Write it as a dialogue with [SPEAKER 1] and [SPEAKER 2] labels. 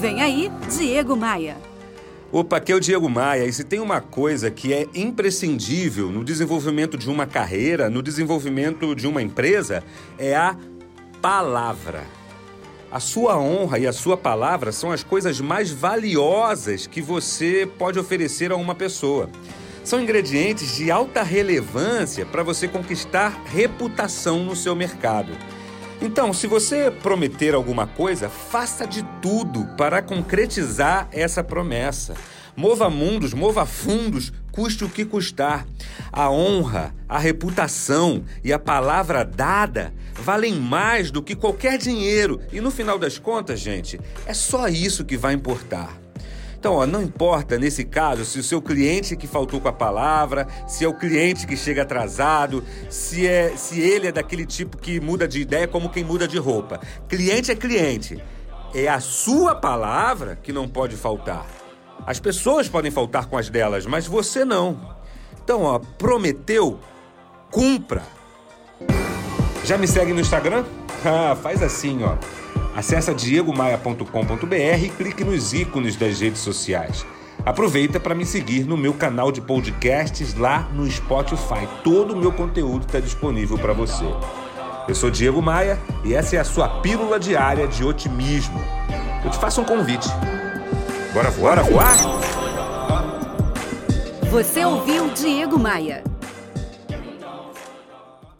[SPEAKER 1] Vem aí, Diego Maia.
[SPEAKER 2] Opa, aqui é o Diego Maia. E se tem uma coisa que é imprescindível no desenvolvimento de uma carreira, no desenvolvimento de uma empresa, é a palavra. A sua honra e a sua palavra são as coisas mais valiosas que você pode oferecer a uma pessoa. São ingredientes de alta relevância para você conquistar reputação no seu mercado. Então, se você prometer alguma coisa, faça de tudo para concretizar essa promessa. Mova mundos, mova fundos, custe o que custar. A honra, a reputação e a palavra dada valem mais do que qualquer dinheiro. E no final das contas, gente, é só isso que vai importar. Então, ó, não importa nesse caso se o seu cliente que faltou com a palavra, se é o cliente que chega atrasado, se é se ele é daquele tipo que muda de ideia como quem muda de roupa. Cliente é cliente. É a sua palavra que não pode faltar. As pessoas podem faltar com as delas, mas você não. Então, ó, prometeu, cumpra. Já me segue no Instagram? Ah, faz assim, ó. Acesse diegomaia.com.br e clique nos ícones das redes sociais. Aproveita para me seguir no meu canal de podcasts lá no Spotify. Todo o meu conteúdo está disponível para você. Eu sou Diego Maia e essa é a sua pílula diária de otimismo. Eu te faço um convite. Bora voar, voar?
[SPEAKER 1] Você ouviu Diego Maia.